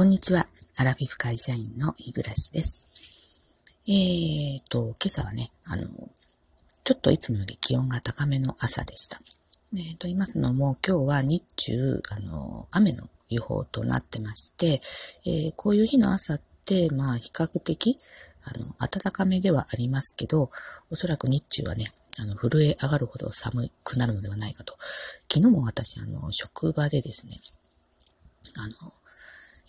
こんにちは。アラフィフ会社員の日暮です。えーと、今朝はね、あの、ちょっといつもより気温が高めの朝でした。えー、と言いますのも、今日は日中、あの、雨の予報となってまして、えー、こういう日の朝って、まあ、比較的、あの、暖かめではありますけど、おそらく日中はね、あの、震え上がるほど寒くなるのではないかと。昨日も私、あの、職場でですね、あの、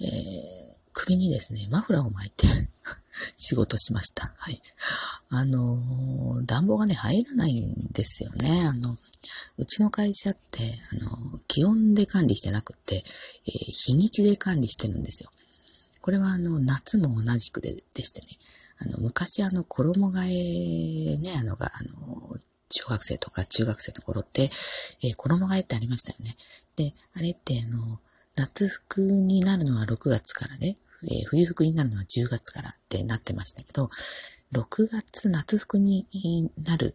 えー、首にですね、マフラーを巻いて 仕事しました。はい。あのー、暖房がね、入らないんですよね。あの、うちの会社って、あの、気温で管理してなくて、えー、日にちで管理してるんですよ。これはあの、夏も同じくででしてね、あの、昔あの、衣替えね、あのが、あの、小学生とか中学生の頃って、えー、衣替えってありましたよね。で、あれってあの、夏服になるのは6月からね、えー、冬服になるのは10月からってなってましたけど、6月夏服になる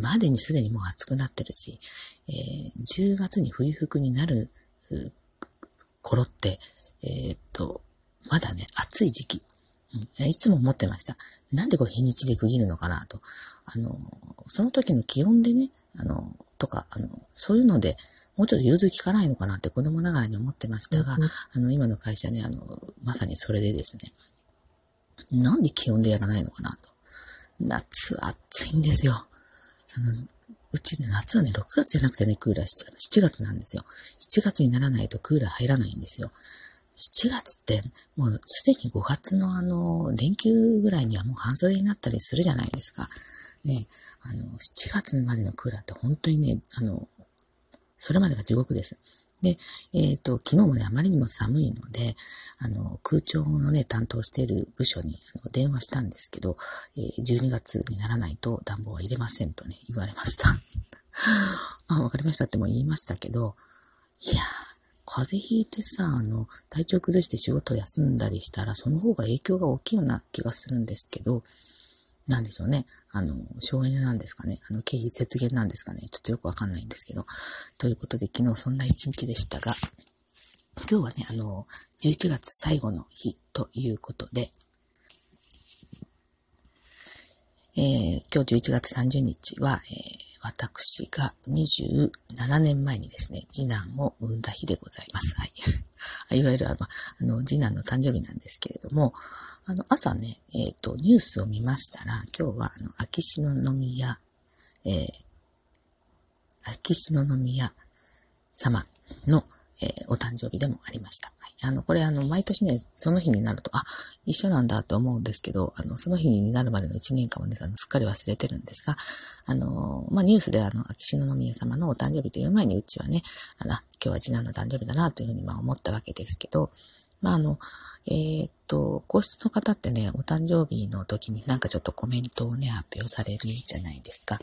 までにすでにもう暑くなってるし、えー、10月に冬服になる頃って、えー、っと、まだね、暑い時期。いつも思ってました。なんでこう日にちで区切るのかなと。あの、その時の気温でね、あの、とか、あの、そういうので、もうちょっと融通きかないのかなって子供ながらに思ってましたが、うん、あの、今の会社ね、あの、まさにそれでですね、なんで気温でやらないのかなと。夏は暑いんですよ。あの、うちね、夏はね、6月じゃなくてね、クーラーし7月なんですよ。7月にならないとクーラー入らないんですよ。7月って、もうすでに5月のあの、連休ぐらいにはもう半袖になったりするじゃないですか。ね、あの、7月までのクーラーって本当にね、あの、それまでが地獄です。で、えっ、ー、と、昨日もね、あまりにも寒いので、あの、空調のね、担当している部署にあの電話したんですけど、えー、12月にならないと暖房は入れませんとね、言われました。あ、わかりましたっても言いましたけど、いやー、風邪ひいてさ、あの、体調崩して仕事休んだりしたら、その方が影響が大きいような気がするんですけど、なんでしょうね。あの、省エネなんですかね。あの、経費節減なんですかね。ちょっとよくわかんないんですけど。ということで、昨日そんな一日でしたが、今日はね、あの、11月最後の日ということで、えー、今日11月30日は、えー、私が27年前にですね、次男を産んだ日でございます。はい。いわゆるあの、あの、次男の誕生日なんですけれども、あの、朝ね、えっ、ー、と、ニュースを見ましたら、今日は、あの、秋篠宮、えー、秋篠宮様の、えー、お誕生日でもありました。はい、あの、これあの、毎年ね、その日になると、あ、一緒なんだと思うんですけど、あの、その日になるまでの1年間はね、あのすっかり忘れてるんですが、あの、まあ、ニュースであの、秋篠宮様のお誕生日という前にうちはね、あの、今日は次男の誕生日だなというふうにま思ったわけですけど、まあ、あの、えー、っと、皇室の方ってね、お誕生日の時になんかちょっとコメントをね、発表されるじゃないですか。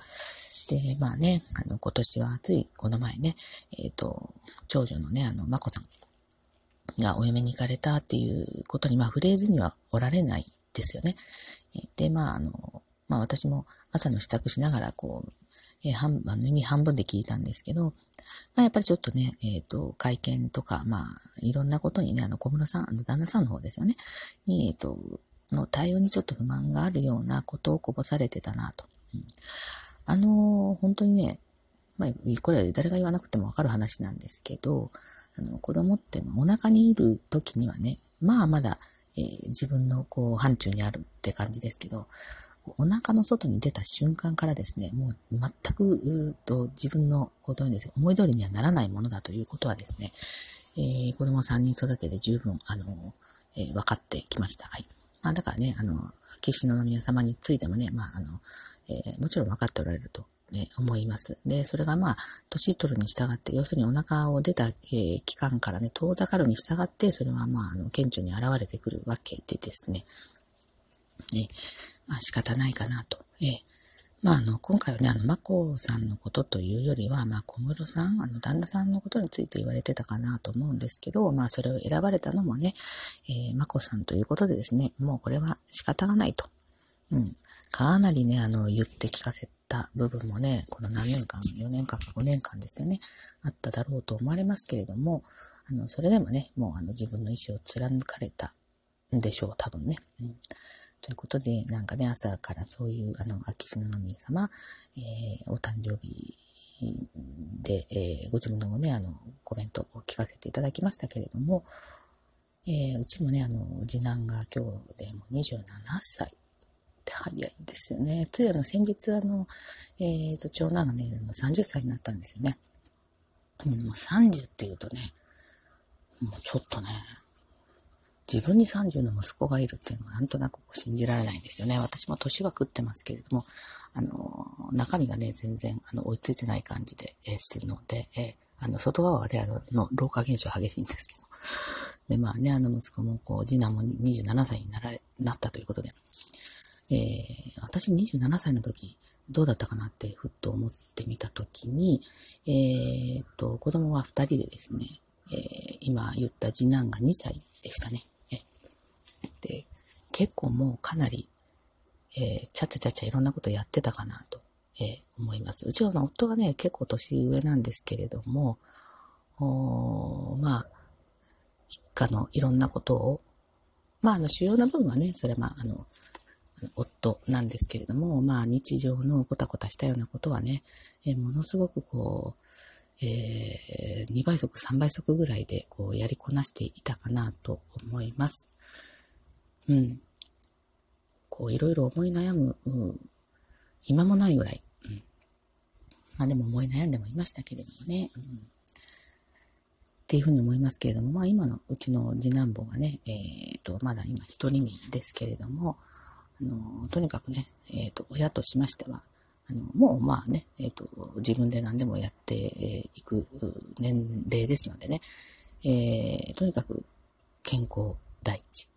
で、まあね、あの、今年は暑い、この前ね、えー、っと、長女のね、あの、まこさんがお嫁に行かれたっていうことに、まあ、フレーズにはおられないですよね。で、まあ、あの、まあ、私も朝の支度しながら、こう、えー、半、あの、耳半分で聞いたんですけど、まあ、やっぱりちょっとね、えっ、ー、と、会見とか、まあ、いろんなことにね、あの、小室さん、旦那さんの方ですよね、えっ、ー、と、の対応にちょっと不満があるようなことをこぼされてたなと。うん、あの、本当にね、まあ、これは誰が言わなくてもわかる話なんですけど、あの、子供ってお腹にいる時にはね、まあまだ、えー、自分のこう、範疇にあるって感じですけど、お腹の外に出た瞬間からですね、もう全く、うと自分のことにですね、思い通りにはならないものだということはですね、えー、子供3人育てて十分、あの、えー、分かってきました。はい。まあ、だからね、あの、秋篠宮様についてもね、まあ、あの、えー、もちろん分かっておられると、ね、思います。で、それがまあ、年取るに従って、要するにお腹を出た、えー、期間からね、遠ざかるに従って、それはまあ、あの、顕著に現れてくるわけでですね、ね、まあ仕方ないかなと。ええまあ、あの、今回はね、あの、まこさんのことというよりは、まあ、小室さん、あの、旦那さんのことについて言われてたかなと思うんですけど、まあ、それを選ばれたのもね、えー、まこさんということでですね、もうこれは仕方がないと。うん。かなりね、あの、言って聞かせた部分もね、この何年間、4年間か5年間ですよね、あっただろうと思われますけれども、あの、それでもね、もうあの自分の意思を貫かれたんでしょう、多分ね。うん、ということで、なんかね、朝からそういう、あの、秋篠宮様、えー、お誕生日で、えー、ご自分のね、あの、コメントを聞かせていただきましたけれども、えー、うちもね、あの、次男が今日でも27歳って早いんですよね。といあの、先日あの、えっ、ー、と、長男がね、30歳になったんですよね。うん、もう30っていうとね、もうちょっとね、自分に30の息子がいるっていうのはなんとなく信じられないんですよね。私も年は食ってますけれども、あの、中身がね、全然、あの、追いついてない感じで、えー、するので、えー、あの、外側はね、あの、の老化現象激しいんですけど。で、まあね、あの、息子も、こう、次男も27歳になられ、なったということで、えー、私27歳の時、どうだったかなってふっと思ってみた時に、えー、っと、子供は2人でですね、えー、今言った次男が2歳でしたね。で、結構もうかなりえー、ちゃちゃちゃちゃいろんなことやってたかなと、えー、思います。うちの夫がね、結構年上なんですけれども、おまあ、一家のいろんなことを、まあ、あの、主要な部分はね、それはまあ、あの、夫なんですけれども、まあ、日常のコタコタしたようなことはね、えー、ものすごくこう、えー、2倍速、3倍速ぐらいで、こう、やりこなしていたかなと思います。うん。こういろいろ思い悩む、うん、暇もないぐらい。うん、まあでも思い悩んでもいましたけれどもね。うん、っていうふうに思いますけれども、まあ今のうちの次男坊がね、えっ、ー、と、まだ今一人身ですけれども、あの、とにかくね、えっ、ー、と、親としましては、あの、もうまあね、えっ、ー、と、自分で何でもやっていく年齢ですのでね、えー、とにかく健康第一。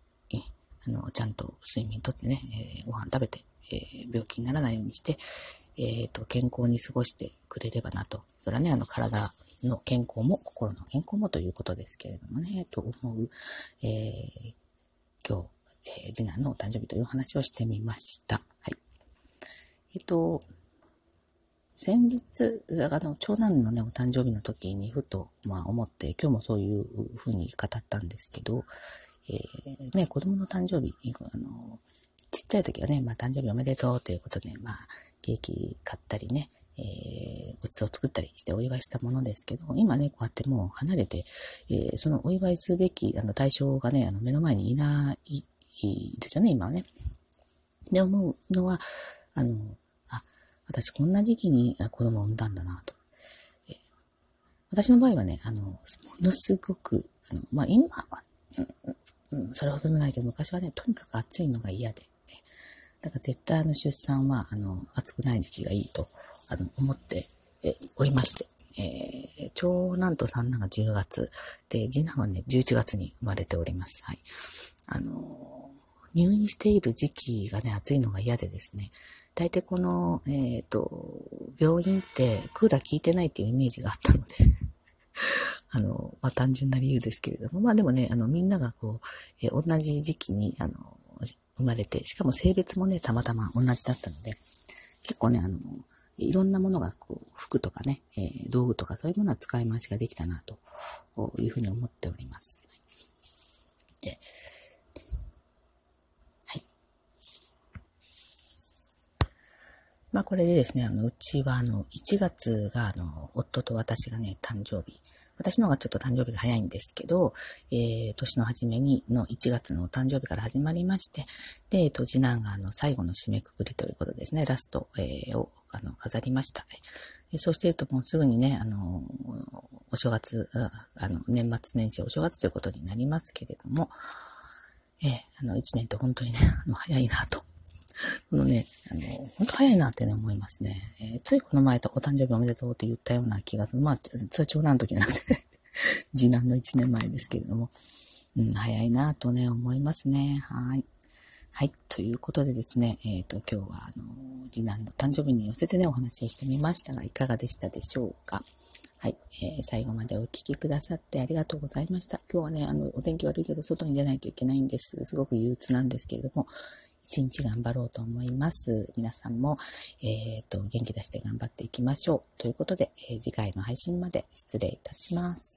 あの、ちゃんと睡眠とってね、えー、ご飯食べて、えー、病気にならないようにして、えっ、ー、と、健康に過ごしてくれればなと。それはね、あの、体の健康も、心の健康もということですけれどもね、と思う、えー、今日、えー、次男のお誕生日という話をしてみました。はい。えっ、と、先日、あの、長男のね、お誕生日の時にふと、まあ思って、今日もそういうふうに語ったんですけど、えー、ね、子供の誕生日、あの、ちっちゃい時はね、まあ、誕生日おめでとうということで、まあ、ケーキ買ったりね、えー、ごちそう作ったりしてお祝いしたものですけど、今ね、こうやってもう離れて、えー、そのお祝いすべき、あの、対象がね、あの、目の前にいないですよね、今はね。で、思うのは、あの、あ、私こんな時期に子供を産んだんだなと。えー、私の場合はね、あの、ものすごく、あの、まあ、今は、うん、それほどないけど、昔はね、とにかく暑いのが嫌で、ね、だから絶対あの出産は、あの、暑くない時期がいいと、あの、思っておりまして、えー、長男と三男が10月、で、次男はね、11月に生まれております。はい。あの、入院している時期がね、暑いのが嫌でですね、大体この、えっ、ー、と、病院ってクーラー効いてないっていうイメージがあったのであの、まあ、単純な理由ですけれども、まあでもね、あの、みんながこう、えー、同じ時期に、あの、生まれて、しかも性別もね、たまたま同じだったので、結構ね、あの、いろんなものが、こう、服とかね、えー、道具とかそういうものは使い回しができたな、というふうに思っております。で、はい。まあこれでですね、あの、うちはあの、1月があの、夫と私がね、誕生日私の方がちょっと誕生日が早いんですけど、えー、年の初めにの1月のお誕生日から始まりまして、で、えっ、と、次男があの最後の締めくくりということですね、ラスト、えー、をあの飾りました。そうしてるともうすぐにね、あの、お正月、あの、年末年始お正月ということになりますけれども、えー、あの、1年って本当にね、あの、早いなとこのね、あの、本当早いなってね、思いますね。えー、ついこの前とお誕生日おめでとうって言ったような気がする。まあ、それは長男の時なくて 次男の1年前ですけれども、うん、早いなとね、思いますね。はい。はい。ということでですね、えっ、ー、と、今日は、あの、次男の誕生日に寄せてね、お話をしてみましたが、いかがでしたでしょうか。はい、えー、最後までお聞きくださってありがとうございました。今日はね、あの、お天気悪いけど、外に出ないといけないんです。すごく憂鬱なんですけれども、一日頑張ろうと思います。皆さんも、えっ、ー、と、元気出して頑張っていきましょう。ということで、えー、次回の配信まで失礼いたします。